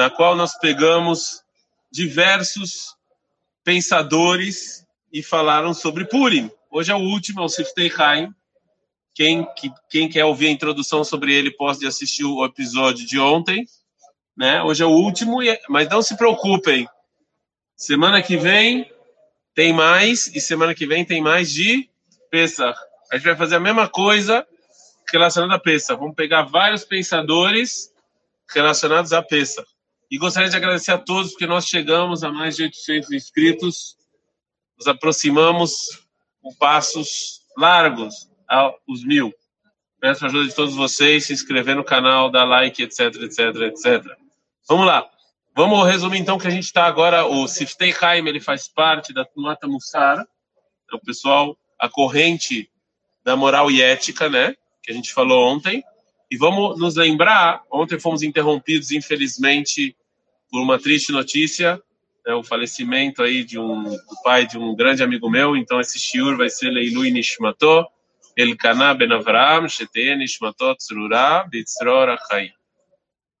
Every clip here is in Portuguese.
na qual nós pegamos diversos pensadores e falaram sobre Purim. Hoje é o último, é o Siftei Haim. Quem, que, quem quer ouvir a introdução sobre ele pode assistir o episódio de ontem. Né? Hoje é o último, é, mas não se preocupem. Semana que vem tem mais, e semana que vem tem mais de Pesach. A gente vai fazer a mesma coisa relacionada a Pesach. Vamos pegar vários pensadores relacionados a Pesach. E gostaria de agradecer a todos, porque nós chegamos a mais de 800 inscritos, nos aproximamos com passos largos aos mil. Peço a ajuda de todos vocês, se inscrever no canal, dar like, etc, etc, etc. Vamos lá. Vamos resumir então que a gente está agora, o Siftei Haim, ele faz parte da Tnuata Mussar, é o pessoal, a corrente da moral e ética, né, que a gente falou ontem. E vamos nos lembrar, ontem fomos interrompidos, infelizmente, por uma triste notícia, né, o falecimento aí de um do pai de um grande amigo meu, então esse shiur vai ser Leilu Nishmato, Elkanah Ben Avraham, Sheteh Nishmato Tzrura, Bitzror Achai.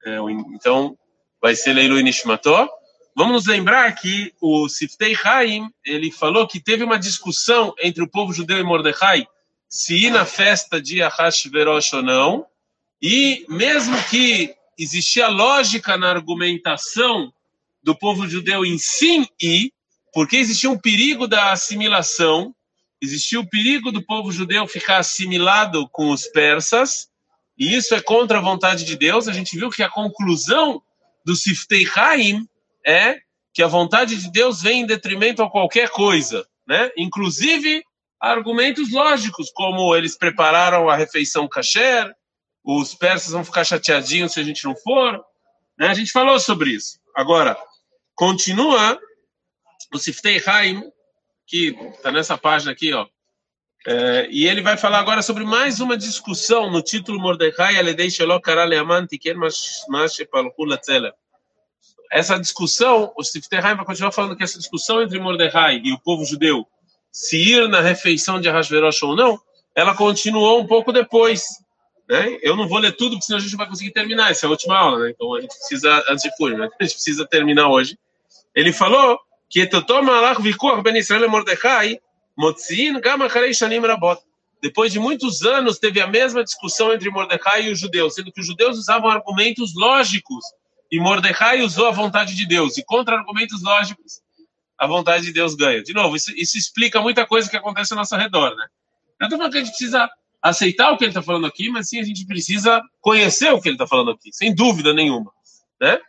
É, então, vai ser Leilu Nishmato. Vamos nos lembrar que o Siftei Haim, ele falou que teve uma discussão entre o povo judeu e Mordecai se ir na festa de Ahashverosh ou não, e mesmo que existia lógica na argumentação do povo judeu em sim ir, porque existia um perigo da assimilação, existia o perigo do povo judeu ficar assimilado com os persas, e isso é contra a vontade de Deus. A gente viu que a conclusão do Siftei Haim é que a vontade de Deus vem em detrimento a qualquer coisa, né? Inclusive argumentos lógicos, como eles prepararam a refeição kasher, os persas vão ficar chateadinhos se a gente não for, né? A gente falou sobre isso. Agora, continua o Siftei Haim, que está nessa página aqui, ó. É, e ele vai falar agora sobre mais uma discussão no título Mordecai Aledei Shelo Karaleaman Tiken Essa discussão, o Siftei Haim vai continuar falando que essa discussão entre Mordecai e o povo judeu, se ir na refeição de Ahasverosh ou não, ela continuou um pouco depois. Né? Eu não vou ler tudo, porque senão a gente não vai conseguir terminar. Essa é a última aula, né? Então a gente precisa, antes de Purim, né? a gente precisa terminar hoje. Ele falou que depois de muitos anos, teve a mesma discussão entre Mordecai e os judeus, sendo que os judeus usavam argumentos lógicos e Mordecai usou a vontade de Deus. E contra argumentos lógicos, a vontade de Deus ganha. De novo, isso, isso explica muita coisa que acontece ao nosso redor, né? Não estou falando que a gente precisa aceitar o que ele está falando aqui, mas sim a gente precisa conhecer o que ele está falando aqui, sem dúvida nenhuma, né?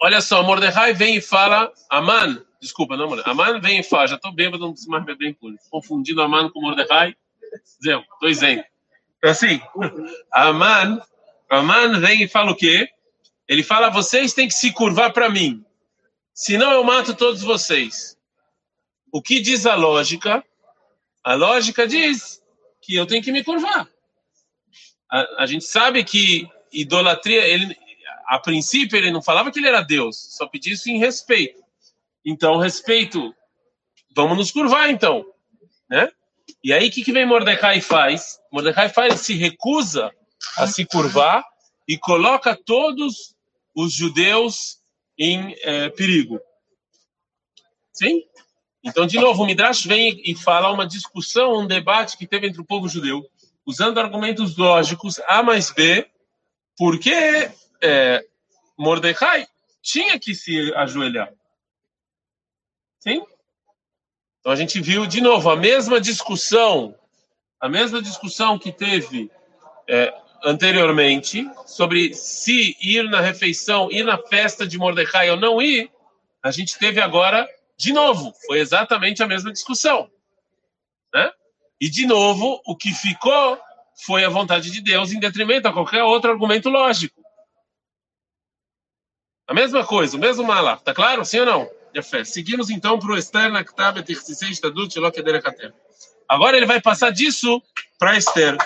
Olha só, Mordecai vem e fala, Aman, desculpa, não, Mordecai, Aman vem e fala, já estou bêbado, não preciso mais beber em público, confundindo Aman com Mordecai, estou isento. Então, assim, Aman, Aman vem e fala o quê? Ele fala, vocês têm que se curvar para mim, senão eu mato todos vocês. O que diz a lógica? A lógica diz que eu tenho que me curvar. A, a gente sabe que idolatria, ele, a princípio ele não falava que ele era Deus, só pedia isso em respeito. Então, respeito, vamos nos curvar então, né? E aí, o que, que vem Mordecai faz? Mordecai faz, se recusa a se curvar e coloca todos os judeus em é, perigo. Sim? Então, de novo, o Midrash vem e fala uma discussão, um debate que teve entre o povo judeu, usando argumentos lógicos, A mais B, porque é, Mordecai tinha que se ajoelhar. Sim? Então a gente viu de novo a mesma discussão, a mesma discussão que teve é, anteriormente sobre se ir na refeição, ir na festa de Mordecai ou não ir, a gente teve agora de novo. Foi exatamente a mesma discussão. Né? E de novo, o que ficou foi a vontade de Deus em detrimento a qualquer outro argumento lógico. A mesma coisa, o mesmo malaf, tá claro? Sim ou não? fé. Seguimos então para o Esther Naktab Estadut Agora ele vai passar disso para Esther.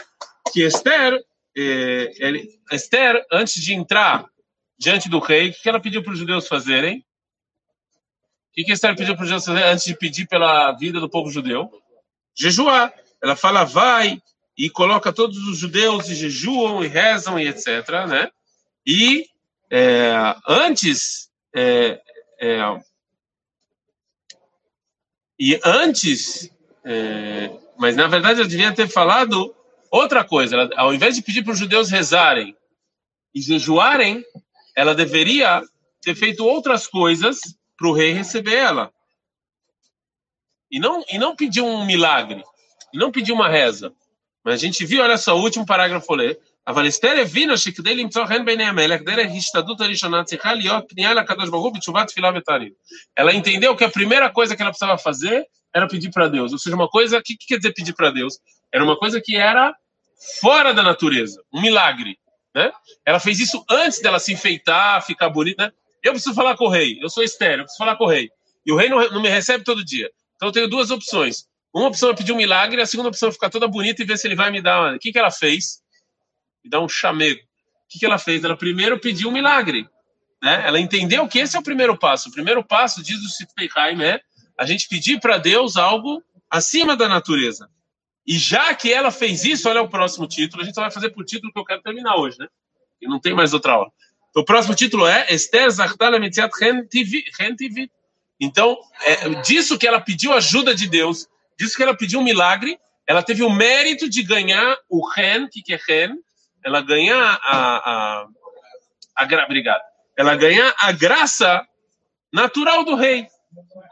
Que Esther, eh, ele, Esther, antes de entrar diante do rei, o que ela pediu para os judeus fazerem? O que, que Esther pediu para os judeus antes de pedir pela vida do povo judeu? Jejuar. Ela fala, vai e coloca todos os judeus e jejuam e rezam e etc. Né? E é, antes, é, é, e antes, é, mas na verdade eu devia ter falado outra coisa. Ela, ao invés de pedir para os judeus rezarem e jejuarem, ela deveria ter feito outras coisas para o rei receber ela. E não, e não pedir um milagre, e não pedir uma reza. Mas a gente viu, olha só, o último parágrafo ler. אבל אסתר הבינה שכדי למצוא חן בעיני המלך, דרך השתדלות הראשונה צריכה להיות פנייה לקדוש ברוך הוא בתשובה, תפילה ותענית. Ela entendeu que a primeira coisa que ela precisava fazer era pedir para Deus. Ou seja, uma coisa, o que, que quer dizer pedir para Deus? Era uma coisa que era fora da natureza, um milagre. Né? Ela fez isso antes dela se enfeitar, ficar bonita. Né? Eu preciso falar com o rei, eu sou estéreo, eu preciso falar com o rei. E o rei não, não me recebe todo dia. Então eu tenho duas opções. Uma opção é pedir um milagre, a segunda opção é ficar toda bonita e ver se ele vai me dar. O que, que ela fez? Me dar um chamego. O que, que ela fez? Ela primeiro pediu um milagre. Né? Ela entendeu que esse é o primeiro passo. O primeiro passo, diz o Sitpei Haim, é a gente pedir para Deus algo acima da natureza. E já que ela fez isso, olha o próximo título. A gente só vai fazer por título que eu quero terminar hoje, né? E não tem mais outra aula. O próximo título é Esther Zartala Metziat Ren TV. Então, é, disso que ela pediu ajuda de Deus, disso que ela pediu um milagre, ela teve o mérito de ganhar o Ren, que, que é Ren, ela ganhar a, a, a, a obrigado, ela ganhar a graça natural do rei.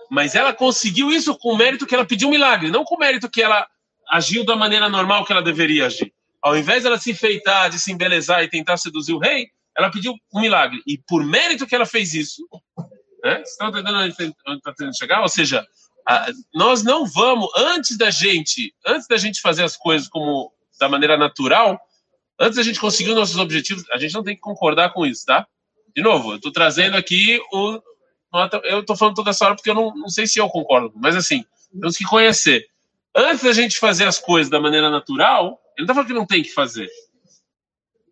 Mas ela conseguiu isso com o mérito que ela pediu um milagre, não com o mérito que ela agiu da maneira normal que ela deveria agir. Ao invés dela se enfeitar, de se embelezar e tentar seduzir o rei, ela pediu um milagre. E por mérito que ela fez isso, né? Estão entendendo onde está tentando chegar? Ou seja, a, nós não vamos, antes da gente, antes da gente fazer as coisas como da maneira natural, antes da gente conseguir os nossos objetivos, a gente não tem que concordar com isso, tá? De novo, eu estou trazendo aqui o. Eu estou falando toda essa hora porque eu não, não sei se eu concordo, mas assim, temos que conhecer. Antes da gente fazer as coisas da maneira natural, ele não está falando que não tem que fazer.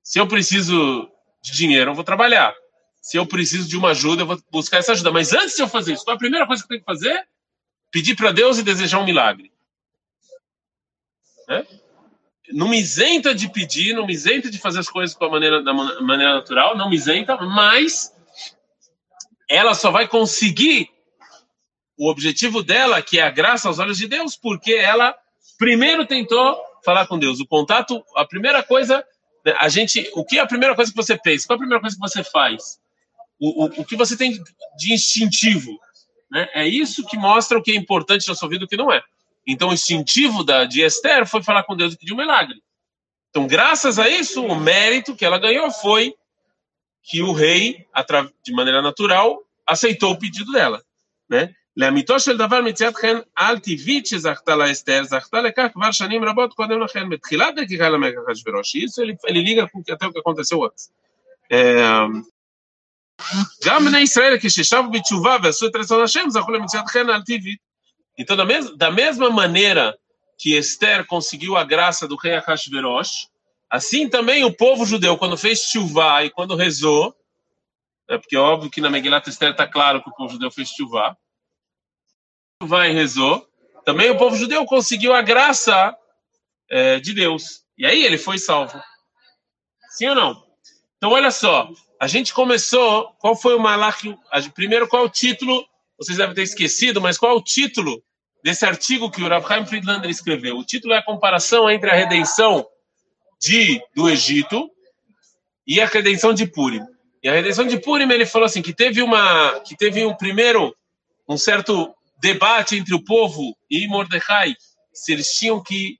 Se eu preciso de dinheiro, eu vou trabalhar. Se eu preciso de uma ajuda, eu vou buscar essa ajuda. Mas antes de eu fazer isso, é a primeira coisa que eu tenho que fazer? Pedir para Deus e desejar um milagre. Né? Não me isenta de pedir, não me isenta de fazer as coisas com a maneira, da maneira natural, não me isenta, mas ela só vai conseguir o objetivo dela, que é a graça aos olhos de Deus, porque ela primeiro tentou falar com Deus. O contato, a primeira coisa, a gente, o que é a primeira coisa que você fez? Qual é a primeira coisa que você faz? O, o, o que você tem de instintivo? Né? É isso que mostra o que é importante na sua vida e o que não é. Então, o instintivo da, de Esther foi falar com Deus e pedir um milagre. Então, graças a isso, o mérito que ela ganhou foi que o rei, de maneira natural, aceitou o pedido dela. Né? לאמיתו של דבר מציאת חן על טבעית שזכתה לאסתר, זכתה לכך כבר שנים רבות קודם לכן, בתחילת דרכך למלך אחשוורוש. Isso ele, ele liga com até o que aconteceu antes. גם בני ישראל, כששבו בתשובה ועשו את רצון השם, זכו למציאת חן על טבעית. Então, da, mes da mesma maneira que Esther conseguiu a graça do rei Ahasverosh, assim também o povo judeu, quando fez chuvá e quando rezou, é porque é óbvio que na Megilat Esther está claro que o povo judeu fez chuvá, vai e rezou, também o povo judeu conseguiu a graça é, de Deus. E aí ele foi salvo. Sim ou não? Então, olha só. A gente começou. Qual foi o malach? Primeiro, qual é o título? Vocês devem ter esquecido, mas qual é o título desse artigo que o Rav Chaim Friedlander escreveu? O título é a comparação entre a redenção de, do Egito e a redenção de Purim. E a redenção de Purim, ele falou assim, que teve uma, que teve um primeiro, um certo debate entre o povo e Mordecai se eles tinham que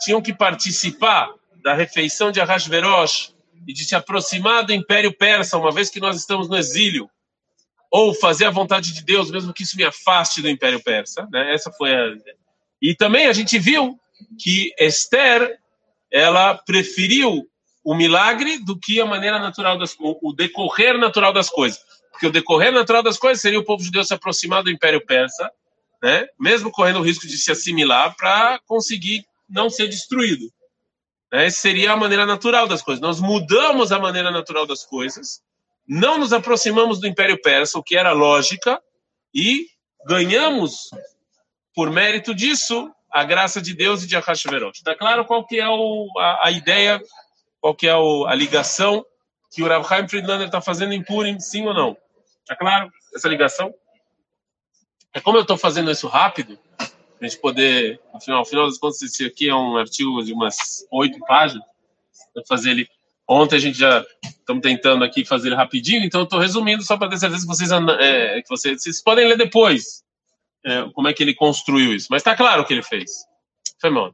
tinham que participar da refeição de Ahasverosh e de se aproximar do Império Persa, uma vez que nós estamos no exílio, ou fazer a vontade de Deus, mesmo que isso me afaste do Império Persa. Né? Essa foi a... E também a gente viu que Esther ela preferiu o milagre do que a maneira natural das o decorrer natural das coisas porque o decorrer natural das coisas seria o povo judeu se aproximar do Império Persa, né? mesmo correndo o risco de se assimilar para conseguir não ser destruído. Né? Essa seria a maneira natural das coisas. Nós mudamos a maneira natural das coisas, não nos aproximamos do Império Persa, o que era lógica, e ganhamos, por mérito disso, a graça de Deus e de Ahashverosh. Está claro qual que é o, a, a, ideia, qual que é o, a ligação que o Rav Chaim Friedlander está fazendo em Purim, sim ou não? Tá claro essa ligação? É como eu estou fazendo isso rápido, a gente poder, no final, final das contas, esse aqui é um artigo de umas oito páginas, vou fazer ele. Ontem a gente já estamos tentando aqui fazer ele rapidinho, então eu estou resumindo só para ter certeza que vocês, é, que vocês, vocês podem ler depois é, como é que ele construiu isso. Mas está claro o que ele fez. Foi bom.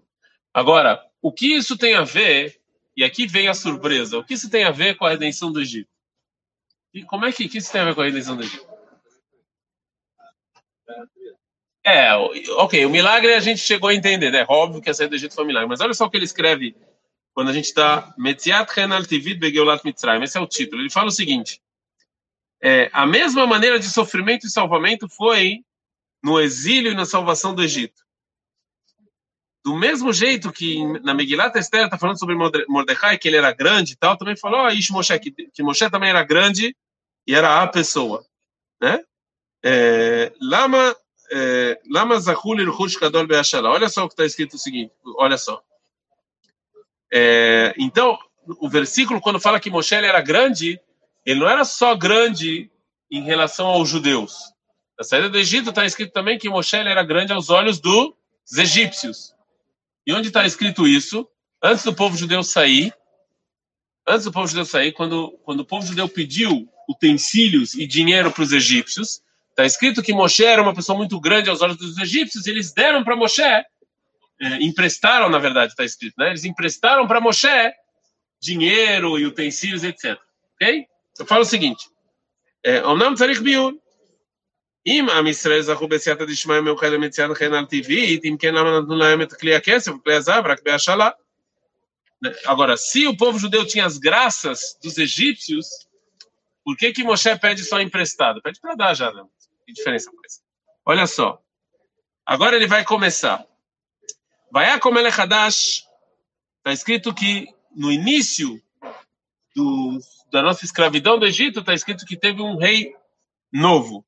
Agora, o que isso tem a ver, e aqui vem a surpresa, o que isso tem a ver com a redenção do Egito? E como é que, que isso tem a ver com a do Egito? É, ok, o milagre a gente chegou a entender, né? Óbvio que a saída do Egito foi um milagre, mas olha só o que ele escreve quando a gente está Metziat Renal esse é o título. Ele fala o seguinte: é, a mesma maneira de sofrimento e salvamento foi no exílio e na salvação do Egito. Do mesmo jeito que na Megillat Esther está falando sobre Mordecai, que ele era grande e tal, também falou, oh, Moshe, que, que Moshe também era grande e era a pessoa. Né? É, lama é, Lama Zahul Irhush Kadol Be'ashala. Olha só o que está escrito o seguinte, olha só. É, então, o versículo, quando fala que Moshe era grande, ele não era só grande em relação aos judeus. Na saída do Egito está escrito também que Moshe era grande aos olhos dos egípcios. E onde está escrito isso? Antes do povo judeu sair, antes do povo judeu sair, quando, quando o povo judeu pediu utensílios e dinheiro para os egípcios, está escrito que Moshe era uma pessoa muito grande aos olhos dos egípcios, e eles deram para Moshe, é, emprestaram, na verdade, está escrito, né? Eles emprestaram para Moshe dinheiro e utensílios, etc. Ok? Eu falo o seguinte: é, o nome Tzarich Biur. אם עם ישראל זכו בסייעתא דשמיא מיוחדת מציאת חן על טבעית, אם כן למה נתנו להם את כלי הכסף, כלי הזהב, רק בהשאלה? Agora, se o povo judeu tinha as graças dos egípcios, por que que Moshe pede só emprestado? Pede para dar já, não. Que diferença faz? Olha só. Agora ele vai começar. Vai a comer Hadash. Está escrito que no início do, da nossa escravidão do Egito, está escrito que teve um rei novo, né?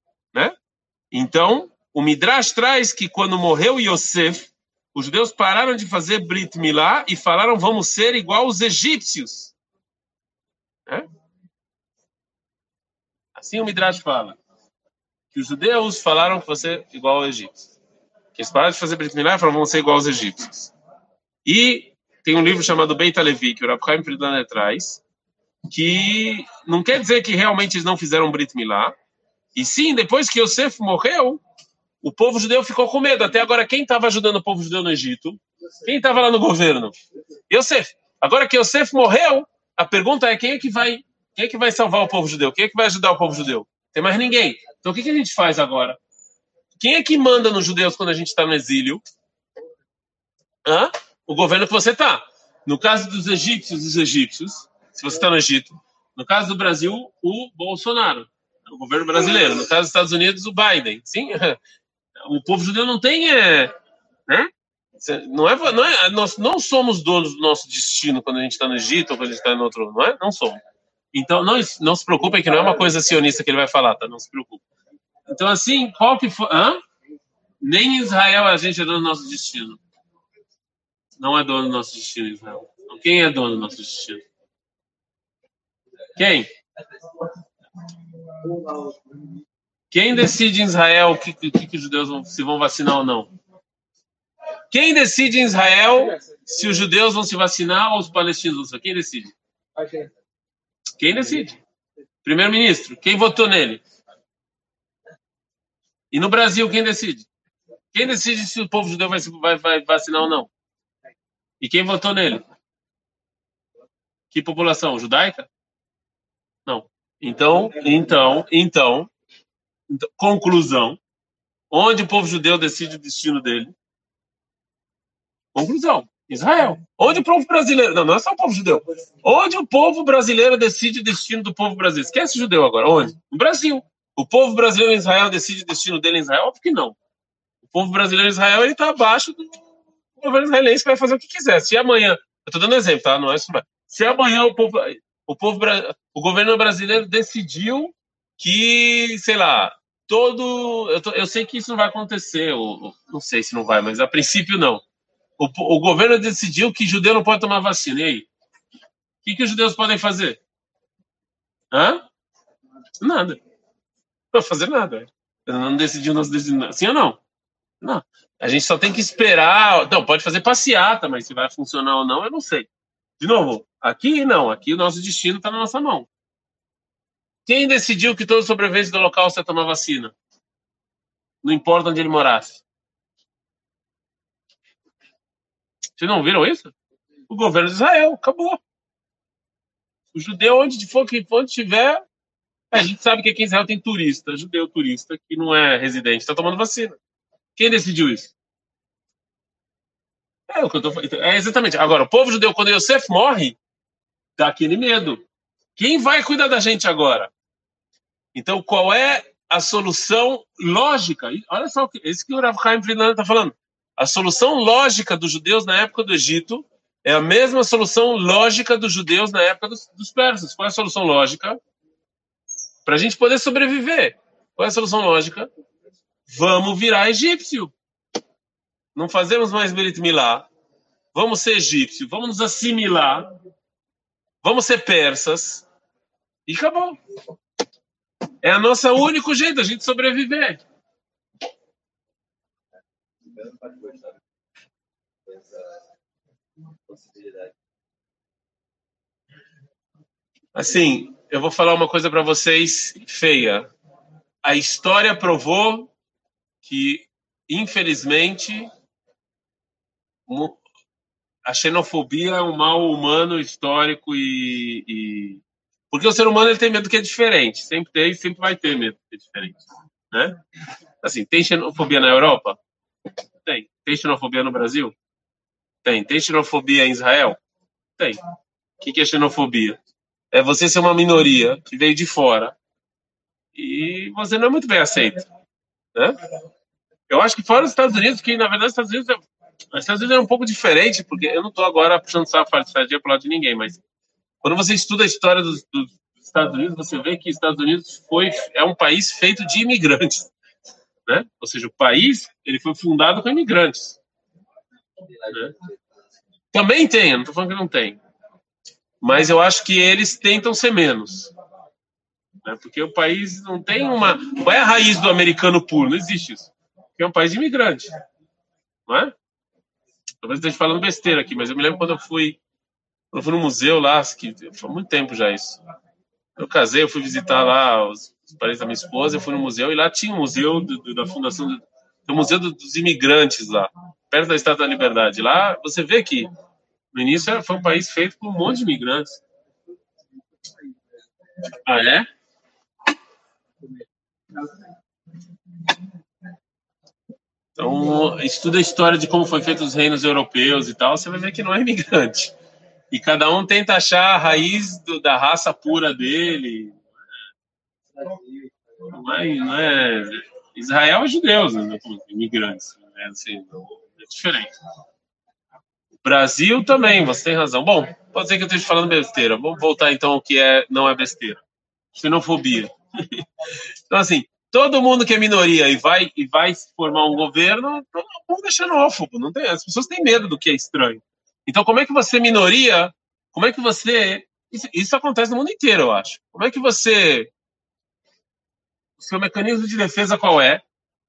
Então, o Midrash traz que quando morreu Yosef, os judeus pararam de fazer Brit Milá e falaram: vamos ser igual os egípcios. Né? Assim o Midrash fala. Que os judeus falaram que você é igual ao egípcio. Que eles pararam de fazer Brit Milá e falaram: vamos ser igual aos egípcios. E tem um livro chamado Beit Levi, que o Rav Chaim Friedlander traz, que não quer dizer que realmente eles não fizeram Brit Milá, e sim, depois que Yosef morreu, o povo judeu ficou com medo. Até agora, quem estava ajudando o povo judeu no Egito? Quem estava lá no governo? Yosef. Agora que Yosef morreu, a pergunta é quem é que vai, quem é que vai salvar o povo judeu? Quem é que vai ajudar o povo judeu? Tem mais ninguém. Então o que, que a gente faz agora? Quem é que manda nos judeus quando a gente está no exílio? Hã? O governo que você está. No caso dos egípcios, os egípcios, se você está no Egito. No caso do Brasil, o Bolsonaro o governo brasileiro. No caso dos Estados Unidos, o Biden. Sim, o povo judeu não tem. É, né? Não é, não é, nós não somos donos do nosso destino quando a gente está no Egito ou quando a gente está em outro. Não é? Não somos. Então, não, não se preocupem que não é uma coisa sionista que ele vai falar, tá? Não se preocupe. Então, assim, qual que foi. Hã? Nem Israel a gente é dono do nosso destino. Não é dono do nosso destino, Israel. Quem é dono do nosso destino? Quem? Quem decide em Israel que, que, que os judeus vão, se vão vacinar ou não? Quem decide em Israel se os judeus vão se vacinar ou os palestinos vão Quem decide? Quem decide? Primeiro-ministro. Quem votou nele? E no Brasil, quem decide? Quem decide se o povo judeu vai, vai, vai vacinar ou não? E quem votou nele? Que população? Judaica? Então, então, então, então, conclusão, onde o povo judeu decide o destino dele? Conclusão, Israel. Onde o povo brasileiro, não, não é só o povo judeu. Onde o povo brasileiro decide o destino do povo brasileiro? Esquece judeu agora. Onde? No Brasil. O povo brasileiro em Israel decide o destino dele em Israel? Óbvio que não. O povo brasileiro em Israel está abaixo do governo israelense que vai fazer o que quiser. Se amanhã, eu estou dando exemplo, tá? Não é isso. Se amanhã o povo, o povo, o governo brasileiro decidiu que, sei lá, todo, eu, tô, eu sei que isso não vai acontecer, ou, não sei se não vai, mas a princípio não. O, o governo decidiu que judeu não pode tomar vacina. E aí? O que, que os judeus podem fazer? Hã? Nada. Não fazer nada. Não decidiu, nós decidimos. Sim ou não? Não. A gente só tem que esperar. Não, pode fazer passeata, mas se vai funcionar ou não, eu não sei. De novo, aqui não. Aqui o nosso destino está na nossa mão. Quem decidiu que todos os sobreviventes do Holocausto ia tomar vacina? Não importa onde ele morasse. Vocês não viram isso? O governo de Israel, acabou. O judeu, onde for que onde tiver, a gente sabe que aqui em Israel tem turista, judeu turista, que não é residente, está tomando vacina. Quem decidiu isso? É o que eu tô É exatamente. Agora, o povo judeu, quando Yosef morre, dá aquele medo. Quem vai cuidar da gente agora? Então, qual é a solução lógica? Olha só, esse que o Rav Chaim está falando. A solução lógica dos judeus na época do Egito é a mesma solução lógica dos judeus na época dos, dos persas. Qual é a solução lógica? Para a gente poder sobreviver. Qual é a solução lógica? Vamos virar egípcio. Não fazemos mais Berit Milá. Vamos ser egípcio. Vamos nos assimilar. Vamos ser persas. E acabou. É o nosso único jeito, a gente sobreviver. Assim, eu vou falar uma coisa para vocês feia. A história provou que, infelizmente, a xenofobia é um mal humano histórico e, e, porque o ser humano ele tem medo que é diferente. Sempre tem sempre vai ter medo que é diferente né? Assim tem xenofobia na Europa? Tem. Tem xenofobia no Brasil? Tem. Tem xenofobia em Israel? Tem. O que é xenofobia? É você ser uma minoria que veio de fora e você não é muito bem aceito né? Eu acho que fora dos Estados Unidos que na verdade os Estados Unidos é os Estados Unidos é um pouco diferente, porque eu não estou agora puxando saco de para lado de ninguém, mas quando você estuda a história dos, dos, Estados Unidos, você vê que os Estados Unidos foi, é um país feito de imigrantes. Né? Ou seja, o país ele foi fundado com imigrantes. Né? Também tem, não estou falando que não tem. Mas eu acho que eles tentam ser menos. Né? Porque o país não tem uma. Qual é a raiz do americano puro? Não existe isso. Porque é um país de imigrante. Não é? Talvez esteja falando besteira aqui, mas eu me lembro quando eu fui, quando eu fui no museu lá, que foi muito tempo já isso. Eu casei, eu fui visitar lá os, parentes da minha esposa, eu fui no museu e lá tinha um museu do, do, da fundação do, do museu dos imigrantes lá, perto da Estátua da Liberdade. Lá você vê que no início foi um país feito por um monte de imigrantes. Ah, é? Então, estuda a história de como foi feito os reinos europeus e tal, você vai ver que não é imigrante. E cada um tenta achar a raiz do, da raça pura dele. Não é, não é Israel é judeus, né? imigrantes. Né? Assim, é diferente. Brasil também, você tem razão. Bom, pode ser que eu esteja falando besteira. Vamos voltar então ao que é, não é besteira. Xenofobia. então, assim, todo mundo que é minoria e vai e vai formar um governo, todo mundo é xenófobo, não tem, as pessoas têm medo do que é estranho. Então, como é que você minoria? Como é que você isso, isso acontece no mundo inteiro, eu acho. Como é que você o seu mecanismo de defesa qual é?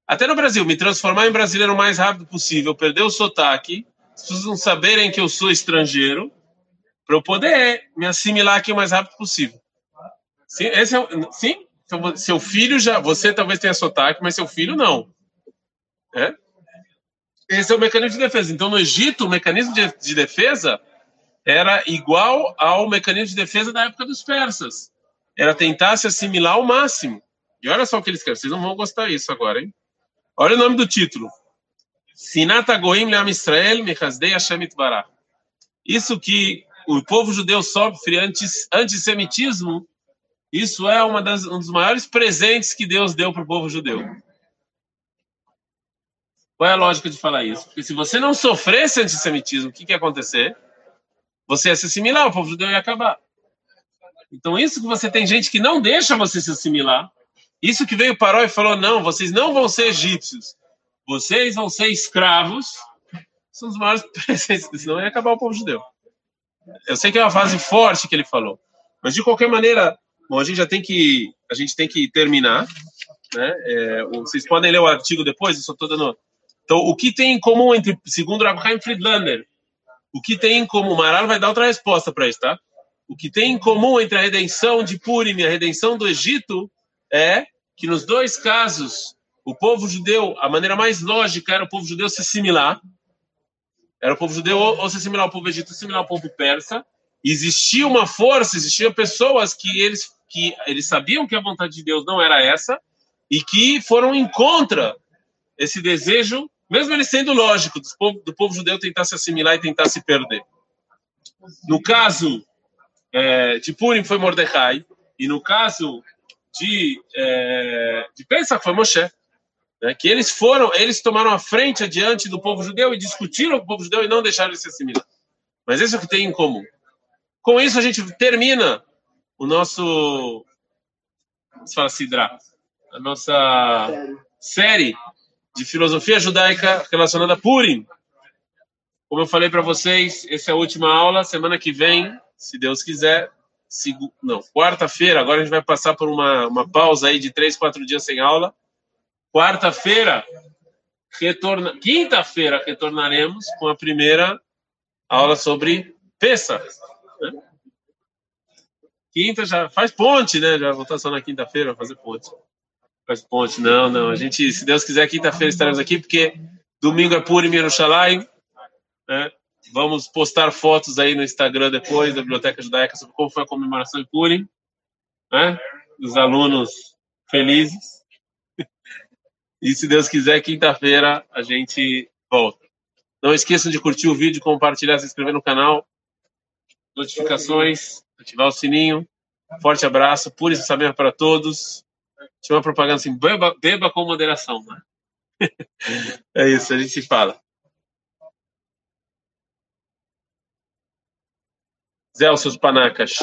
Até no Brasil, me transformar em brasileiro o mais rápido possível, perder o sotaque, as pessoas não saberem que eu sou estrangeiro, para eu poder me assimilar aqui o mais rápido possível. Sim, esse é, sim? Então, seu filho já. Você talvez tenha sotaque, mas seu filho não. É? Esse é o mecanismo de defesa. Então, no Egito, o mecanismo de, de defesa era igual ao mecanismo de defesa da época dos persas. Era tentar se assimilar ao máximo. E olha só o que eles querem. Vocês não vão gostar disso agora, hein? Olha o nome do título. Sinata Goim Leam Israel Mechazdei Hashem Itbarah. Isso que o povo judeu sofre antes, antissemitismo isso é uma das, um dos maiores presentes que Deus deu para o povo judeu. Qual é a lógica de falar isso? Porque se você não sofresse antissemitismo, o que, que ia acontecer? Você ia se assimilar, o povo judeu ia acabar. Então, isso que você tem gente que não deixa você se assimilar, isso que veio Paró e falou: não, vocês não vão ser egípcios, vocês vão ser escravos, são os maiores presentes, senão ia acabar o povo judeu. Eu sei que é uma fase forte que ele falou, mas de qualquer maneira, Bom, a gente já tem que a gente tem que terminar, né? É, vocês podem ler o artigo depois. Eu só estou dando. Então, o que tem em comum entre segundo Rabbi Friedlander, o que tem em comum? Maral vai dar outra resposta para isso, tá? O que tem em comum entre a redenção de Purim e a redenção do Egito é que nos dois casos o povo judeu, a maneira mais lógica era o povo judeu se assimilar, era o povo judeu ou se assimilar ao povo egito, assimilar ao povo persa. Existia uma força, existiam pessoas que eles que eles sabiam que a vontade de Deus não era essa e que foram em contra esse desejo, mesmo ele sendo lógico, do povo, do povo judeu tentar se assimilar e tentar se perder. No caso é, de Purim foi Mordecai e no caso de é, de Pesach foi Moshe né, que eles foram, eles tomaram a frente adiante do povo judeu e discutiram com o povo judeu e não deixaram ele se assimilar. Mas isso é o que tem em comum. Com isso a gente termina o nosso, se fala Sidra, a nossa série de filosofia judaica relacionada a Purim. Como eu falei para vocês, essa é a última aula. Semana que vem, se Deus quiser, não, quarta-feira. Agora a gente vai passar por uma, uma pausa aí de três, quatro dias sem aula. Quarta-feira, retorna... quinta-feira, retornaremos com a primeira aula sobre peça. Né? Quinta já faz ponte, né? Já voltar só na quinta-feira, fazer ponte. Faz ponte, não, não. A gente, se Deus quiser, quinta-feira estaremos aqui, porque domingo é Purim Yerushalayim. Né? Vamos postar fotos aí no Instagram depois da Biblioteca Judaica sobre como foi a comemoração em Purim. Né? Os alunos felizes. E se Deus quiser, quinta-feira a gente volta. Não esqueçam de curtir o vídeo, compartilhar, se inscrever no canal, notificações, ativar o sininho. Forte abraço, pure saber para todos. Tinha uma propaganda assim, beba, beba com moderação. Né? é isso, a gente se fala. Zé, os seus panacas.